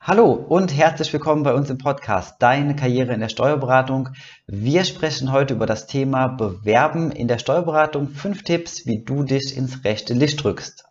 Hallo und herzlich willkommen bei uns im Podcast Deine Karriere in der Steuerberatung. Wir sprechen heute über das Thema Bewerben in der Steuerberatung. Fünf Tipps, wie du dich ins rechte Licht drückst.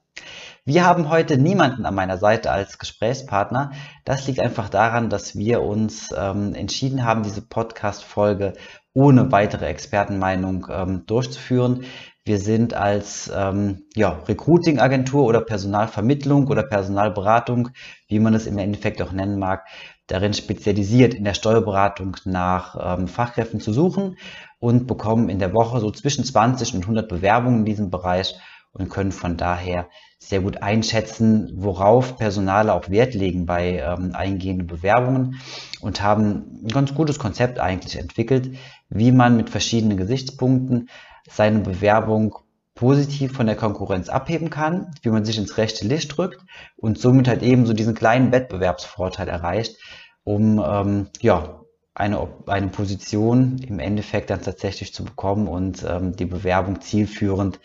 Wir haben heute niemanden an meiner Seite als Gesprächspartner. Das liegt einfach daran, dass wir uns ähm, entschieden haben, diese Podcast-Folge ohne weitere Expertenmeinung ähm, durchzuführen. Wir sind als ähm, ja, Recruiting-Agentur oder Personalvermittlung oder Personalberatung, wie man es im Endeffekt auch nennen mag, darin spezialisiert, in der Steuerberatung nach ähm, Fachkräften zu suchen und bekommen in der Woche so zwischen 20 und 100 Bewerbungen in diesem Bereich und können von daher sehr gut einschätzen, worauf Personale auch Wert legen bei ähm, eingehenden Bewerbungen und haben ein ganz gutes Konzept eigentlich entwickelt, wie man mit verschiedenen Gesichtspunkten seine Bewerbung positiv von der Konkurrenz abheben kann, wie man sich ins rechte Licht drückt und somit halt eben so diesen kleinen Wettbewerbsvorteil erreicht, um ähm, ja, eine, eine Position im Endeffekt dann tatsächlich zu bekommen und ähm, die Bewerbung zielführend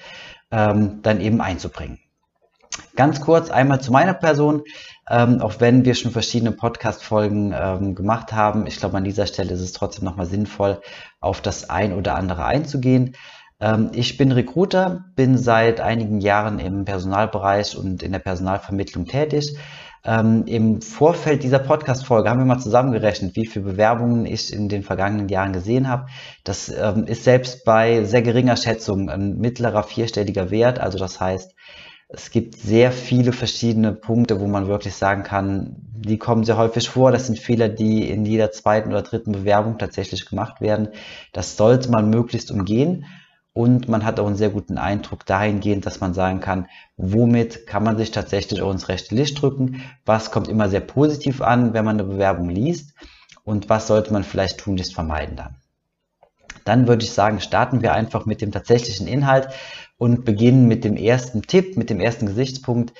ähm, dann eben einzubringen. Ganz kurz einmal zu meiner Person, ähm, auch wenn wir schon verschiedene Podcast-Folgen ähm, gemacht haben. Ich glaube, an dieser Stelle ist es trotzdem nochmal sinnvoll, auf das ein oder andere einzugehen. Ähm, ich bin Recruiter, bin seit einigen Jahren im Personalbereich und in der Personalvermittlung tätig. Ähm, Im Vorfeld dieser Podcast-Folge haben wir mal zusammengerechnet, wie viele Bewerbungen ich in den vergangenen Jahren gesehen habe. Das ähm, ist selbst bei sehr geringer Schätzung ein mittlerer vierstelliger Wert. Also das heißt, es gibt sehr viele verschiedene Punkte, wo man wirklich sagen kann, die kommen sehr häufig vor. Das sind Fehler, die in jeder zweiten oder dritten Bewerbung tatsächlich gemacht werden. Das sollte man möglichst umgehen und man hat auch einen sehr guten Eindruck dahingehend, dass man sagen kann, womit kann man sich tatsächlich auch ins rechte Licht drücken, was kommt immer sehr positiv an, wenn man eine Bewerbung liest und was sollte man vielleicht tunlichst vermeiden dann. Dann würde ich sagen, starten wir einfach mit dem tatsächlichen Inhalt und beginnen mit dem ersten Tipp, mit dem ersten Gesichtspunkt.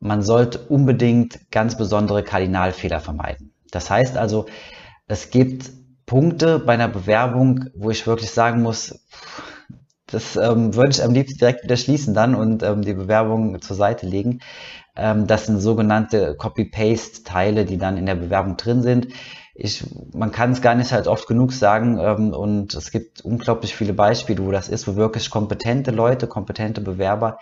Man sollte unbedingt ganz besondere Kardinalfehler vermeiden. Das heißt also, es gibt Punkte bei einer Bewerbung, wo ich wirklich sagen muss, das ähm, würde ich am liebsten direkt wieder schließen dann und ähm, die Bewerbung zur Seite legen. Ähm, das sind sogenannte Copy-Paste-Teile, die dann in der Bewerbung drin sind. Ich, man kann es gar nicht halt oft genug sagen ähm, und es gibt unglaublich viele Beispiele, wo das ist, wo wirklich kompetente Leute, kompetente Bewerber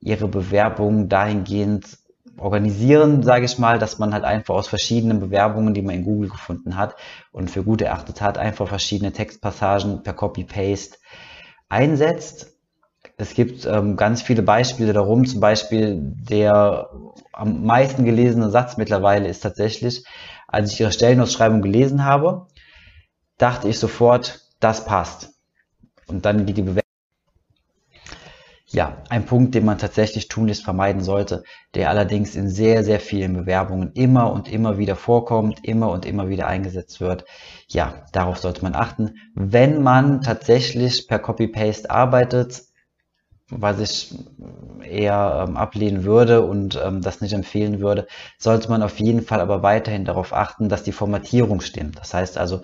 ihre Bewerbung dahingehend organisieren, sage ich mal, dass man halt einfach aus verschiedenen Bewerbungen, die man in Google gefunden hat und für gut erachtet hat, einfach verschiedene Textpassagen per Copy-Paste einsetzt. Es gibt ähm, ganz viele Beispiele darum. Zum Beispiel der am meisten gelesene Satz mittlerweile ist tatsächlich, als ich ihre Stellenausschreibung gelesen habe, dachte ich sofort, das passt. Und dann geht die Bewerbung. Ja, ein Punkt, den man tatsächlich tunlichst vermeiden sollte, der allerdings in sehr, sehr vielen Bewerbungen immer und immer wieder vorkommt, immer und immer wieder eingesetzt wird. Ja, darauf sollte man achten. Wenn man tatsächlich per Copy-Paste arbeitet, was ich eher ähm, ablehnen würde und ähm, das nicht empfehlen würde, sollte man auf jeden Fall aber weiterhin darauf achten, dass die Formatierung stimmt. Das heißt also,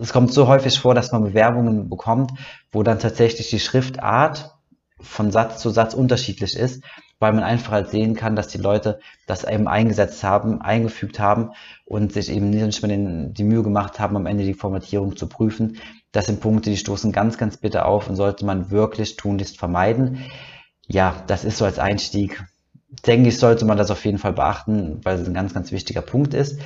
es kommt so häufig vor, dass man Bewerbungen bekommt, wo dann tatsächlich die Schriftart von Satz zu Satz unterschiedlich ist, weil man einfach halt sehen kann, dass die Leute das eben eingesetzt haben, eingefügt haben und sich eben nicht mehr den, die Mühe gemacht haben, am Ende die Formatierung zu prüfen. Das sind Punkte, die stoßen ganz, ganz bitter auf und sollte man wirklich tunlichst vermeiden. Ja, das ist so als Einstieg. Denke ich, sollte man das auf jeden Fall beachten, weil es ein ganz, ganz wichtiger Punkt ist.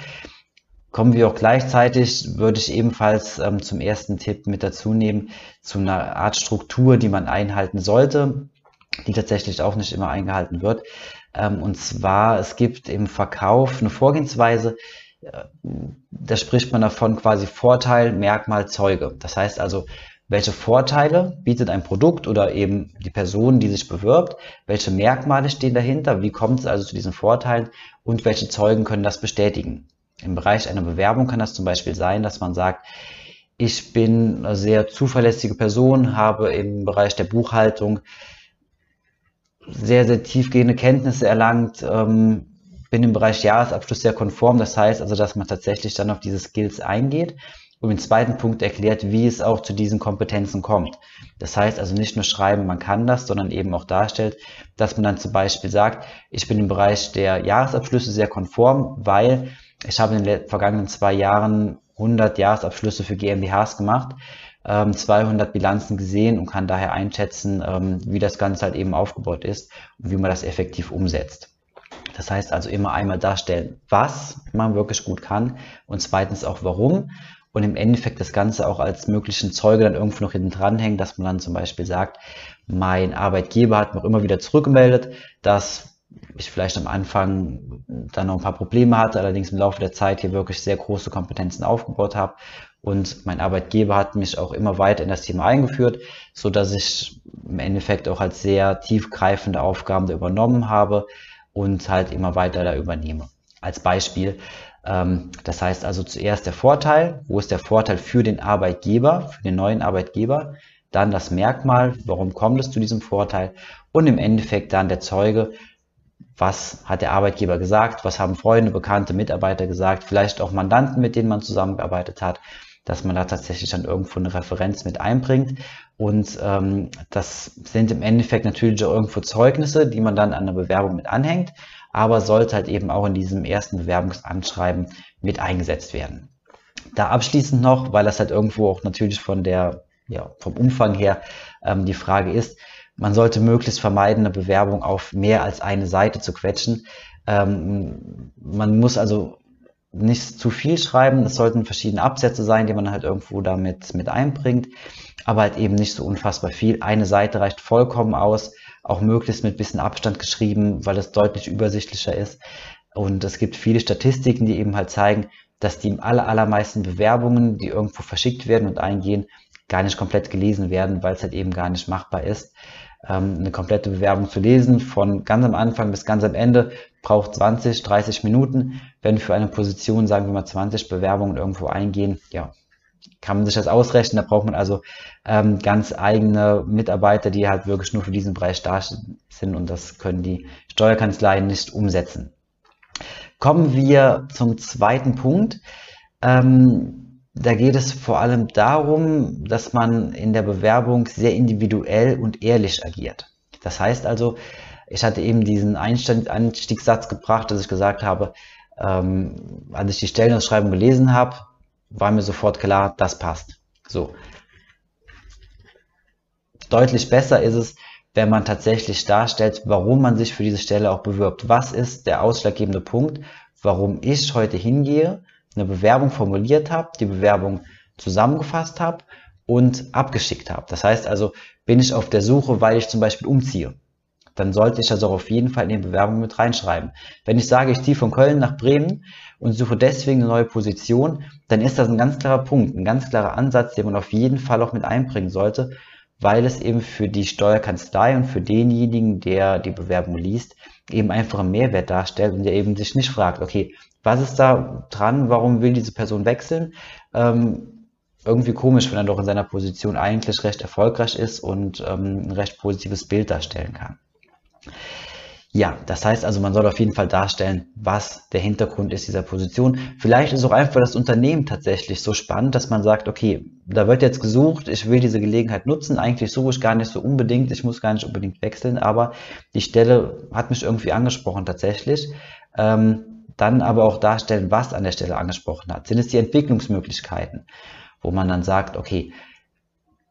Kommen wir auch gleichzeitig, würde ich ebenfalls ähm, zum ersten Tipp mit dazu nehmen, zu einer Art Struktur, die man einhalten sollte, die tatsächlich auch nicht immer eingehalten wird. Ähm, und zwar, es gibt im Verkauf eine Vorgehensweise, äh, da spricht man davon quasi Vorteil, Merkmal, Zeuge. Das heißt also, welche Vorteile bietet ein Produkt oder eben die Person, die sich bewirbt, welche Merkmale stehen dahinter, wie kommt es also zu diesen Vorteilen und welche Zeugen können das bestätigen. Im Bereich einer Bewerbung kann das zum Beispiel sein, dass man sagt, ich bin eine sehr zuverlässige Person, habe im Bereich der Buchhaltung sehr, sehr tiefgehende Kenntnisse erlangt, ähm, bin im Bereich Jahresabschluss sehr konform. Das heißt also, dass man tatsächlich dann auf diese Skills eingeht und im zweiten Punkt erklärt, wie es auch zu diesen Kompetenzen kommt. Das heißt also nicht nur schreiben, man kann das, sondern eben auch darstellt, dass man dann zum Beispiel sagt, ich bin im Bereich der Jahresabschlüsse sehr konform, weil ich habe in den vergangenen zwei Jahren 100 Jahresabschlüsse für GmbHs gemacht, 200 ähm, Bilanzen gesehen und kann daher einschätzen, ähm, wie das Ganze halt eben aufgebaut ist und wie man das effektiv umsetzt. Das heißt also immer einmal darstellen, was man wirklich gut kann und zweitens auch warum und im Endeffekt das Ganze auch als möglichen Zeuge dann irgendwo noch hinten dranhängen, dass man dann zum Beispiel sagt, mein Arbeitgeber hat mir immer wieder zurückgemeldet, dass ich vielleicht am Anfang dann noch ein paar Probleme hatte, allerdings im Laufe der Zeit hier wirklich sehr große Kompetenzen aufgebaut habe. Und mein Arbeitgeber hat mich auch immer weiter in das Thema eingeführt, so dass ich im Endeffekt auch als sehr tiefgreifende Aufgaben da übernommen habe und halt immer weiter da übernehme. Als Beispiel, ähm, das heißt also zuerst der Vorteil, wo ist der Vorteil für den Arbeitgeber, für den neuen Arbeitgeber, dann das Merkmal, warum kommt es zu diesem Vorteil? Und im Endeffekt dann der Zeuge, was hat der Arbeitgeber gesagt, was haben Freunde, Bekannte, Mitarbeiter gesagt, vielleicht auch Mandanten, mit denen man zusammengearbeitet hat, dass man da tatsächlich dann irgendwo eine Referenz mit einbringt. Und ähm, das sind im Endeffekt natürlich auch irgendwo Zeugnisse, die man dann an der Bewerbung mit anhängt aber sollte halt eben auch in diesem ersten Bewerbungsanschreiben mit eingesetzt werden. Da abschließend noch, weil das halt irgendwo auch natürlich von der, ja, vom Umfang her ähm, die Frage ist, man sollte möglichst vermeiden, eine Bewerbung auf mehr als eine Seite zu quetschen. Ähm, man muss also nicht zu viel schreiben, es sollten verschiedene Absätze sein, die man halt irgendwo damit mit einbringt, aber halt eben nicht so unfassbar viel. Eine Seite reicht vollkommen aus auch möglichst mit bisschen Abstand geschrieben, weil es deutlich übersichtlicher ist. Und es gibt viele Statistiken, die eben halt zeigen, dass die aller, allermeisten Bewerbungen, die irgendwo verschickt werden und eingehen, gar nicht komplett gelesen werden, weil es halt eben gar nicht machbar ist. Ähm, eine komplette Bewerbung zu lesen, von ganz am Anfang bis ganz am Ende, braucht 20, 30 Minuten. Wenn für eine Position, sagen wir mal, 20 Bewerbungen irgendwo eingehen, ja, kann man sich das ausrechnen. Da braucht man also ähm, ganz eigene Mitarbeiter, die halt wirklich nur für diesen Bereich da sind und das können die Steuerkanzleien nicht umsetzen. Kommen wir zum zweiten Punkt. Ähm, da geht es vor allem darum, dass man in der Bewerbung sehr individuell und ehrlich agiert. Das heißt also, ich hatte eben diesen Einstiegssatz gebracht, dass ich gesagt habe, ähm, als ich die Stellenausschreibung gelesen habe, war mir sofort klar, das passt. So. Deutlich besser ist es, wenn man tatsächlich darstellt, warum man sich für diese Stelle auch bewirbt. Was ist der ausschlaggebende Punkt, warum ich heute hingehe, eine Bewerbung formuliert habe, die Bewerbung zusammengefasst habe und abgeschickt habe. Das heißt also, bin ich auf der Suche, weil ich zum Beispiel umziehe dann sollte ich das auch auf jeden Fall in die Bewerbung mit reinschreiben. Wenn ich sage, ich ziehe von Köln nach Bremen und suche deswegen eine neue Position, dann ist das ein ganz klarer Punkt, ein ganz klarer Ansatz, den man auf jeden Fall auch mit einbringen sollte, weil es eben für die Steuerkanzlei und für denjenigen, der die Bewerbung liest, eben einfach einen Mehrwert darstellt und der eben sich nicht fragt, okay, was ist da dran, warum will diese Person wechseln? Ähm, irgendwie komisch, wenn er doch in seiner Position eigentlich recht erfolgreich ist und ähm, ein recht positives Bild darstellen kann. Ja, das heißt also, man soll auf jeden Fall darstellen, was der Hintergrund ist dieser Position. Vielleicht ist auch einfach das Unternehmen tatsächlich so spannend, dass man sagt, okay, da wird jetzt gesucht, ich will diese Gelegenheit nutzen, eigentlich suche ich gar nicht so unbedingt, ich muss gar nicht unbedingt wechseln, aber die Stelle hat mich irgendwie angesprochen tatsächlich. Ähm, dann aber auch darstellen, was an der Stelle angesprochen hat. Sind es die Entwicklungsmöglichkeiten, wo man dann sagt, okay,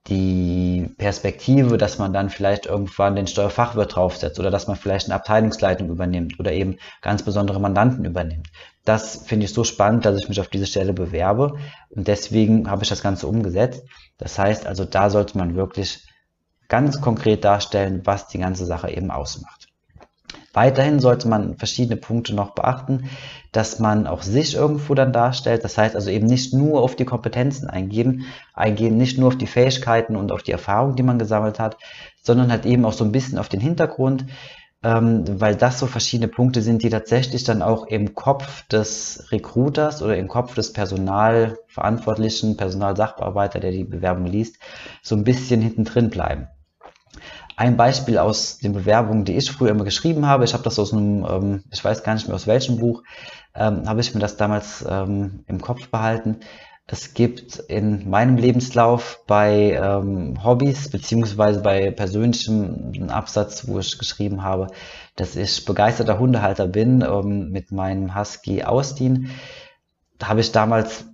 die Perspektive, dass man dann vielleicht irgendwann den Steuerfachwirt draufsetzt oder dass man vielleicht eine Abteilungsleitung übernimmt oder eben ganz besondere Mandanten übernimmt. Das finde ich so spannend, dass ich mich auf diese Stelle bewerbe und deswegen habe ich das Ganze umgesetzt. Das heißt also, da sollte man wirklich ganz konkret darstellen, was die ganze Sache eben ausmacht. Weiterhin sollte man verschiedene Punkte noch beachten, dass man auch sich irgendwo dann darstellt. Das heißt also eben nicht nur auf die Kompetenzen eingehen, eingehen, nicht nur auf die Fähigkeiten und auf die Erfahrung, die man gesammelt hat, sondern halt eben auch so ein bisschen auf den Hintergrund, ähm, weil das so verschiedene Punkte sind, die tatsächlich dann auch im Kopf des Recruiters oder im Kopf des Personalverantwortlichen, Personalsachbearbeiter, der die Bewerbung liest, so ein bisschen hinten drin bleiben. Ein Beispiel aus den Bewerbungen, die ich früher immer geschrieben habe, ich habe das aus einem, ähm, ich weiß gar nicht mehr aus welchem Buch, ähm, habe ich mir das damals ähm, im Kopf behalten. Es gibt in meinem Lebenslauf bei ähm, Hobbys beziehungsweise bei persönlichem Absatz, wo ich geschrieben habe, dass ich begeisterter Hundehalter bin mit meinem Husky Austin. Habe ich damals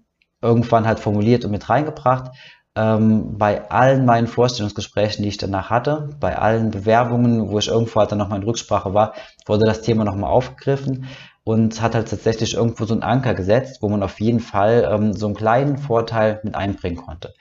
irgendwann halt formuliert und mit reingebracht. Ähm, bei allen meinen Vorstellungsgesprächen, die ich danach hatte, bei allen Bewerbungen, wo ich irgendwo halt dann nochmal in Rücksprache war, wurde das Thema nochmal aufgegriffen und hat halt tatsächlich irgendwo so einen Anker gesetzt, wo man auf jeden Fall ähm, so einen kleinen Vorteil mit einbringen konnte.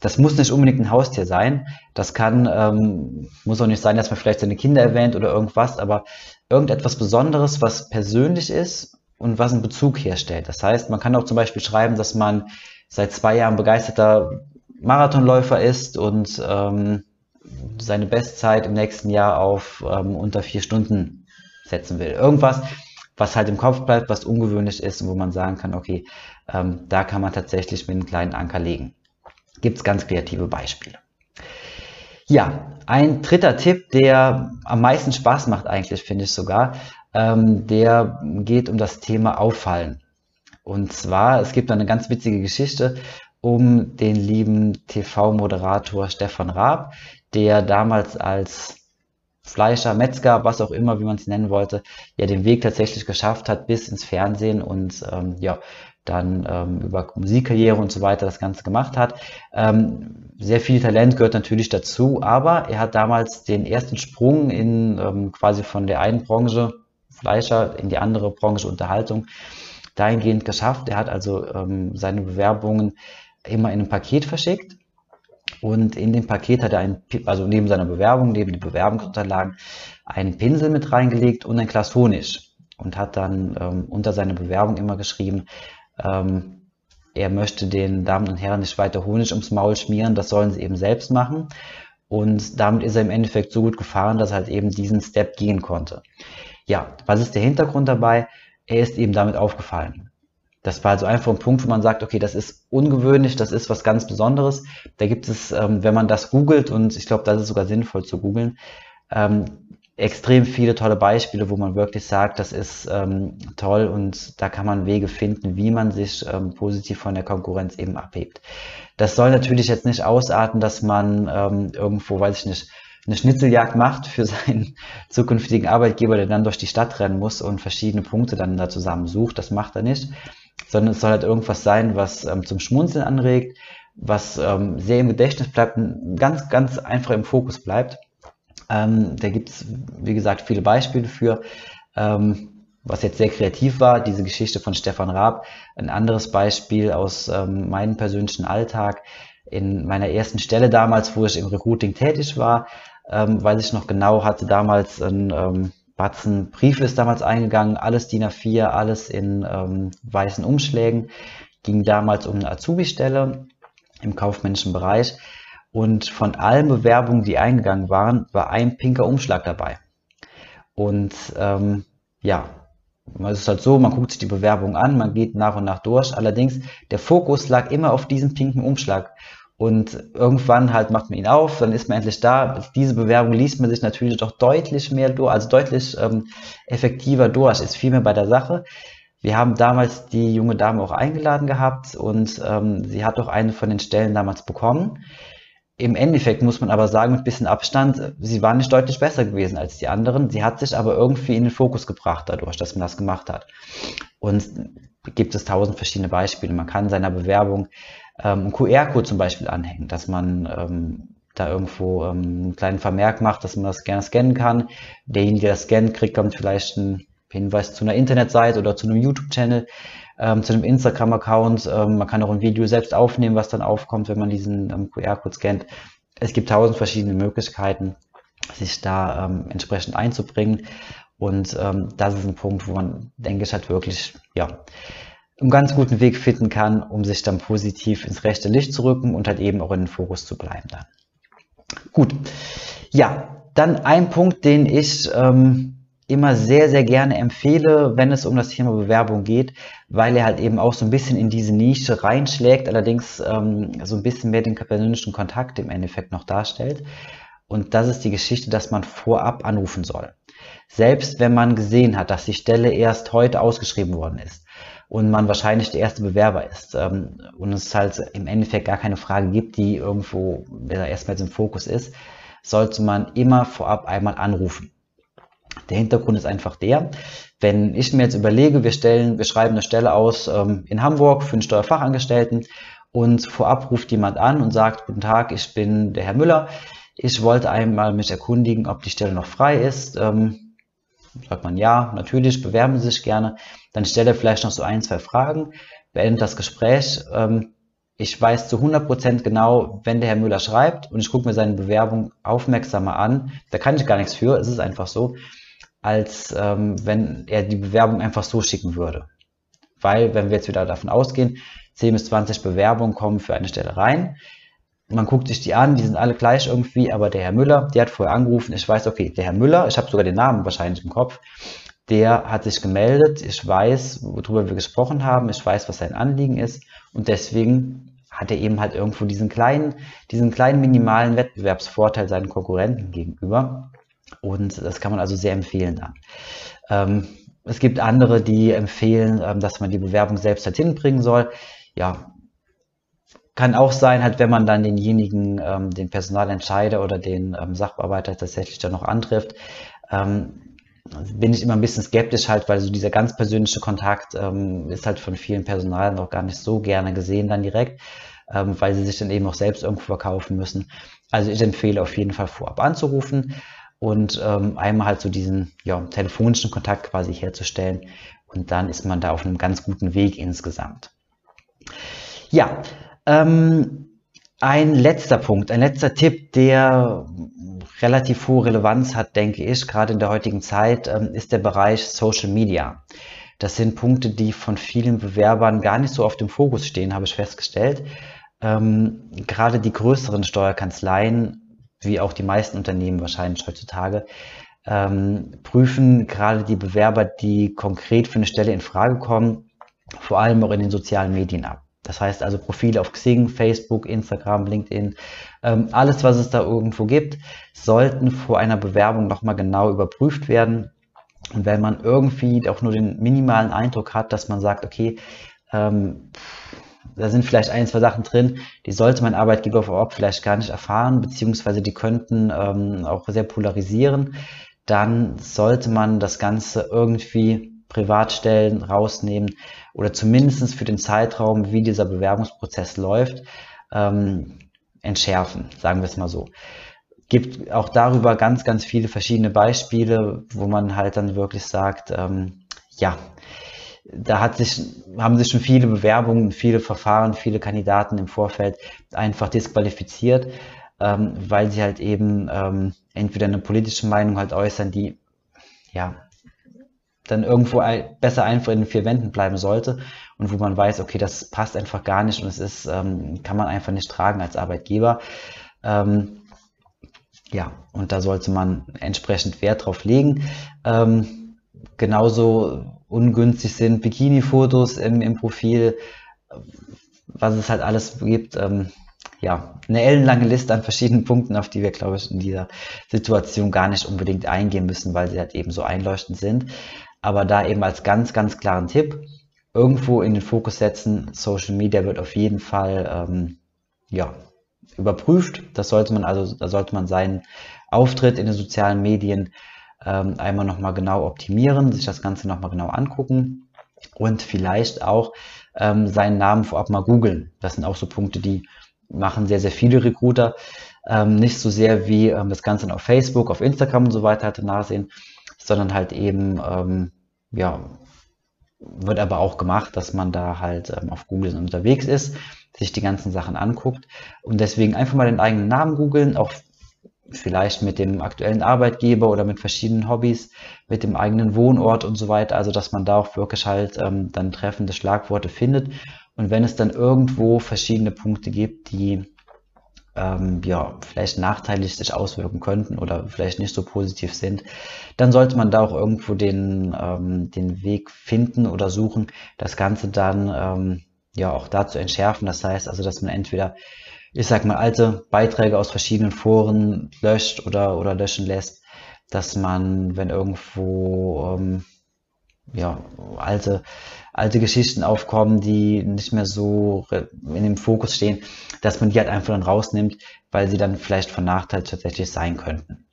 Das muss nicht unbedingt ein Haustier sein. Das kann, ähm, muss auch nicht sein, dass man vielleicht seine Kinder erwähnt oder irgendwas, aber irgendetwas Besonderes, was persönlich ist und was einen Bezug herstellt. Das heißt, man kann auch zum Beispiel schreiben, dass man seit zwei Jahren begeisterter Marathonläufer ist und ähm, seine Bestzeit im nächsten Jahr auf ähm, unter vier Stunden setzen will. Irgendwas, was halt im Kopf bleibt, was ungewöhnlich ist und wo man sagen kann, okay, ähm, da kann man tatsächlich mit einem kleinen Anker legen. Gibt es ganz kreative Beispiele. Ja, ein dritter Tipp, der am meisten Spaß macht eigentlich, finde ich sogar, ähm, der geht um das Thema Auffallen. Und zwar, es gibt eine ganz witzige Geschichte um den lieben TV-Moderator Stefan Raab, der damals als Fleischer, Metzger, was auch immer, wie man es nennen wollte, ja den Weg tatsächlich geschafft hat bis ins Fernsehen und ähm, ja dann ähm, über Musikkarriere und so weiter das Ganze gemacht hat. Ähm, sehr viel Talent gehört natürlich dazu, aber er hat damals den ersten Sprung in ähm, quasi von der einen Branche Fleischer in die andere Branche Unterhaltung dahingehend geschafft. Er hat also ähm, seine Bewerbungen immer in einem Paket verschickt und in dem Paket hat er ein, also neben seiner Bewerbung, neben den Bewerbungsunterlagen, einen Pinsel mit reingelegt und ein Glas Honig und hat dann ähm, unter seiner Bewerbung immer geschrieben, ähm, er möchte den Damen und Herren nicht weiter Honig ums Maul schmieren, das sollen sie eben selbst machen. Und damit ist er im Endeffekt so gut gefahren, dass er halt eben diesen Step gehen konnte. Ja, was ist der Hintergrund dabei? Er ist eben damit aufgefallen. Das war also einfach ein Punkt, wo man sagt, okay, das ist ungewöhnlich, das ist was ganz Besonderes. Da gibt es, ähm, wenn man das googelt, und ich glaube, das ist sogar sinnvoll zu googeln, ähm, extrem viele tolle Beispiele, wo man wirklich sagt, das ist ähm, toll und da kann man Wege finden, wie man sich ähm, positiv von der Konkurrenz eben abhebt. Das soll natürlich jetzt nicht ausarten, dass man ähm, irgendwo, weiß ich nicht, eine Schnitzeljagd macht für seinen zukünftigen Arbeitgeber, der dann durch die Stadt rennen muss und verschiedene Punkte dann da zusammen sucht. Das macht er nicht sondern es soll halt irgendwas sein, was ähm, zum Schmunzeln anregt, was ähm, sehr im Gedächtnis bleibt, ganz, ganz einfach im Fokus bleibt. Ähm, da gibt es, wie gesagt, viele Beispiele für, ähm, was jetzt sehr kreativ war, diese Geschichte von Stefan Raab. Ein anderes Beispiel aus ähm, meinem persönlichen Alltag. In meiner ersten Stelle damals, wo ich im Recruiting tätig war, ähm, weiß ich noch genau, hatte damals ein ähm, Batzen Brief ist damals eingegangen, alles DIN A4, alles in ähm, weißen Umschlägen. Ging damals um eine Azubi-Stelle im kaufmännischen Bereich. Und von allen Bewerbungen, die eingegangen waren, war ein pinker Umschlag dabei. Und ähm, ja, es ist halt so, man guckt sich die Bewerbung an, man geht nach und nach durch. Allerdings, der Fokus lag immer auf diesem pinken Umschlag. Und irgendwann halt macht man ihn auf, dann ist man endlich da. Diese Bewerbung liest man sich natürlich doch deutlich mehr durch, also deutlich ähm, effektiver durch, ist viel mehr bei der Sache. Wir haben damals die junge Dame auch eingeladen gehabt und ähm, sie hat auch eine von den Stellen damals bekommen. Im Endeffekt muss man aber sagen, mit bisschen Abstand, sie war nicht deutlich besser gewesen als die anderen. Sie hat sich aber irgendwie in den Fokus gebracht dadurch, dass man das gemacht hat. Und gibt es tausend verschiedene Beispiele. Man kann seiner Bewerbung ähm, QR-Code zum Beispiel anhängen, dass man ähm, da irgendwo ähm, einen kleinen Vermerk macht, dass man das gerne scannen kann. Derjenige, der das scannt, kriegt dann vielleicht einen Hinweis zu einer Internetseite oder zu einem YouTube-Channel, ähm, zu einem Instagram-Account. Ähm, man kann auch ein Video selbst aufnehmen, was dann aufkommt, wenn man diesen ähm, QR-Code scannt. Es gibt tausend verschiedene Möglichkeiten, sich da ähm, entsprechend einzubringen. Und ähm, das ist ein Punkt, wo man, denke ich, halt wirklich, ja, einen ganz guten Weg finden kann, um sich dann positiv ins rechte Licht zu rücken und halt eben auch in den Fokus zu bleiben dann. Gut. Ja, dann ein Punkt, den ich ähm, immer sehr, sehr gerne empfehle, wenn es um das Thema Bewerbung geht, weil er halt eben auch so ein bisschen in diese Nische reinschlägt, allerdings ähm, so ein bisschen mehr den persönlichen Kontakt im Endeffekt noch darstellt. Und das ist die Geschichte, dass man vorab anrufen soll. Selbst wenn man gesehen hat, dass die Stelle erst heute ausgeschrieben worden ist und man wahrscheinlich der erste Bewerber ist ähm, und es halt im Endeffekt gar keine Frage gibt, die irgendwo erstmals im Fokus ist, sollte man immer vorab einmal anrufen. Der Hintergrund ist einfach der, wenn ich mir jetzt überlege, wir stellen, wir schreiben eine Stelle aus ähm, in Hamburg für einen Steuerfachangestellten und vorab ruft jemand an und sagt, guten Tag, ich bin der Herr Müller. Ich wollte einmal mich erkundigen, ob die Stelle noch frei ist. Ähm, sagt man ja, natürlich, bewerben Sie sich gerne. Dann stelle vielleicht noch so ein, zwei Fragen, beendet das Gespräch. Ähm, ich weiß zu 100% genau, wenn der Herr Müller schreibt und ich gucke mir seine Bewerbung aufmerksamer an, da kann ich gar nichts für, es ist einfach so, als ähm, wenn er die Bewerbung einfach so schicken würde. Weil, wenn wir jetzt wieder davon ausgehen, 10 bis 20 Bewerbungen kommen für eine Stelle rein. Man guckt sich die an, die sind alle gleich irgendwie, aber der Herr Müller, der hat vorher angerufen, ich weiß, okay, der Herr Müller, ich habe sogar den Namen wahrscheinlich im Kopf, der hat sich gemeldet, ich weiß, worüber wir gesprochen haben, ich weiß, was sein Anliegen ist und deswegen hat er eben halt irgendwo diesen kleinen, diesen kleinen minimalen Wettbewerbsvorteil seinen Konkurrenten gegenüber und das kann man also sehr empfehlen dann. Ähm, es gibt andere, die empfehlen, ähm, dass man die Bewerbung selbst dorthin bringen soll. Ja, kann auch sein, halt, wenn man dann denjenigen, ähm, den Personalentscheider oder den ähm, Sachbearbeiter tatsächlich dann noch antrifft, ähm, bin ich immer ein bisschen skeptisch halt, weil so dieser ganz persönliche Kontakt ähm, ist halt von vielen Personalen auch gar nicht so gerne gesehen dann direkt, ähm, weil sie sich dann eben auch selbst irgendwo verkaufen müssen. Also ich empfehle auf jeden Fall vorab anzurufen und ähm, einmal halt so diesen ja, telefonischen Kontakt quasi herzustellen und dann ist man da auf einem ganz guten Weg insgesamt. Ja, ähm, ein letzter Punkt, ein letzter Tipp, der relativ hohe Relevanz hat, denke ich, gerade in der heutigen Zeit, ähm, ist der Bereich Social Media. Das sind Punkte, die von vielen Bewerbern gar nicht so auf dem Fokus stehen, habe ich festgestellt. Ähm, gerade die größeren Steuerkanzleien wie auch die meisten Unternehmen wahrscheinlich heutzutage, ähm, prüfen gerade die Bewerber, die konkret für eine Stelle in Frage kommen, vor allem auch in den sozialen Medien ab. Das heißt also Profile auf Xing, Facebook, Instagram, LinkedIn, ähm, alles, was es da irgendwo gibt, sollten vor einer Bewerbung nochmal genau überprüft werden. Und wenn man irgendwie auch nur den minimalen Eindruck hat, dass man sagt, okay, ähm, da sind vielleicht ein, zwei Sachen drin, die sollte mein Arbeitgeber vor Ort vielleicht gar nicht erfahren, beziehungsweise die könnten ähm, auch sehr polarisieren. Dann sollte man das Ganze irgendwie privat stellen, rausnehmen oder zumindest für den Zeitraum, wie dieser Bewerbungsprozess läuft, ähm, entschärfen, sagen wir es mal so. Gibt auch darüber ganz, ganz viele verschiedene Beispiele, wo man halt dann wirklich sagt, ähm, ja, da hat sich, haben sich schon viele Bewerbungen, viele Verfahren, viele Kandidaten im Vorfeld einfach disqualifiziert, ähm, weil sie halt eben ähm, entweder eine politische Meinung halt äußern, die ja dann irgendwo besser einfach in den vier Wänden bleiben sollte und wo man weiß, okay, das passt einfach gar nicht und es ist, ähm, kann man einfach nicht tragen als Arbeitgeber. Ähm, ja, und da sollte man entsprechend Wert drauf legen. Ähm, genauso ungünstig sind, Bikini-Fotos im, im Profil, was es halt alles gibt. Ähm, ja, eine ellenlange Liste an verschiedenen Punkten, auf die wir, glaube ich, in dieser Situation gar nicht unbedingt eingehen müssen, weil sie halt eben so einleuchtend sind. Aber da eben als ganz, ganz klaren Tipp, irgendwo in den Fokus setzen, Social Media wird auf jeden Fall, ähm, ja, überprüft. Das sollte man also, da sollte man seinen Auftritt in den sozialen Medien ähm, einmal nochmal genau optimieren, sich das Ganze nochmal genau angucken und vielleicht auch ähm, seinen Namen vorab mal googeln. Das sind auch so Punkte, die machen sehr, sehr viele Recruiter. Ähm, nicht so sehr wie ähm, das Ganze auf Facebook, auf Instagram und so weiter halt nachsehen, sondern halt eben, ähm, ja, wird aber auch gemacht, dass man da halt ähm, auf Google unterwegs ist, sich die ganzen Sachen anguckt und deswegen einfach mal den eigenen Namen googeln, auch vielleicht mit dem aktuellen Arbeitgeber oder mit verschiedenen Hobbys, mit dem eigenen Wohnort und so weiter. Also dass man da auch wirklich halt ähm, dann treffende Schlagworte findet. Und wenn es dann irgendwo verschiedene Punkte gibt, die ähm, ja vielleicht nachteilig sich auswirken könnten oder vielleicht nicht so positiv sind, dann sollte man da auch irgendwo den, ähm, den Weg finden oder suchen, das Ganze dann ähm, ja auch dazu entschärfen. Das heißt also, dass man entweder ich sag mal, alte Beiträge aus verschiedenen Foren löscht oder, oder löschen lässt, dass man, wenn irgendwo ähm, ja, alte, alte Geschichten aufkommen, die nicht mehr so in dem Fokus stehen, dass man die halt einfach dann rausnimmt, weil sie dann vielleicht von Nachteil tatsächlich sein könnten.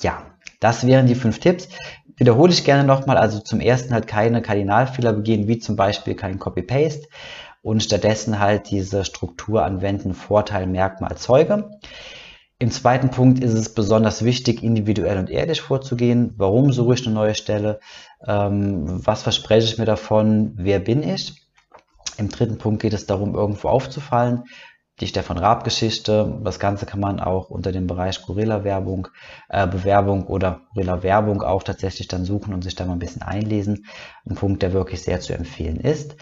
Ja, das wären die fünf Tipps. Wiederhole ich gerne nochmal, also zum ersten halt keine Kardinalfehler begehen, wie zum Beispiel kein Copy-Paste und stattdessen halt diese Struktur anwenden, Vorteil, Merkmal, Zeuge. Im zweiten Punkt ist es besonders wichtig, individuell und ehrlich vorzugehen. Warum suche ich eine neue Stelle? Ähm, was verspreche ich mir davon? Wer bin ich? Im dritten Punkt geht es darum, irgendwo aufzufallen. Die Stefan Raab Geschichte. Das Ganze kann man auch unter dem Bereich Gorilla Werbung, äh, Bewerbung oder Gorilla Werbung auch tatsächlich dann suchen und sich da mal ein bisschen einlesen. Ein Punkt, der wirklich sehr zu empfehlen ist.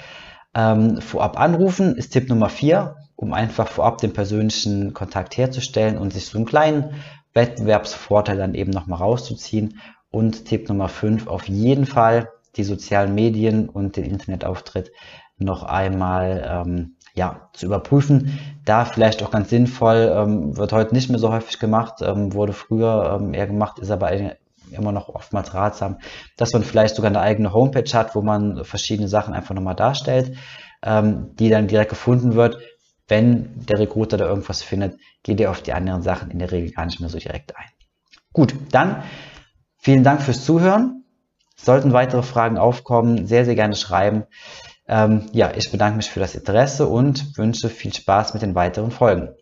Ähm, vorab anrufen ist Tipp Nummer vier, um einfach vorab den persönlichen Kontakt herzustellen und sich so einen kleinen Wettbewerbsvorteil dann eben nochmal rauszuziehen. Und Tipp Nummer fünf auf jeden Fall die sozialen Medien und den Internetauftritt noch einmal ähm, ja, zu überprüfen. Da vielleicht auch ganz sinnvoll, ähm, wird heute nicht mehr so häufig gemacht, ähm, wurde früher ähm, eher gemacht, ist aber immer noch oftmals ratsam, dass man vielleicht sogar eine eigene Homepage hat, wo man verschiedene Sachen einfach nochmal darstellt, ähm, die dann direkt gefunden wird. Wenn der Recruiter da irgendwas findet, geht er auf die anderen Sachen in der Regel gar nicht mehr so direkt ein. Gut, dann vielen Dank fürs Zuhören. Sollten weitere Fragen aufkommen, sehr, sehr gerne schreiben. Ähm, ja, ich bedanke mich für das Interesse und wünsche viel Spaß mit den weiteren Folgen.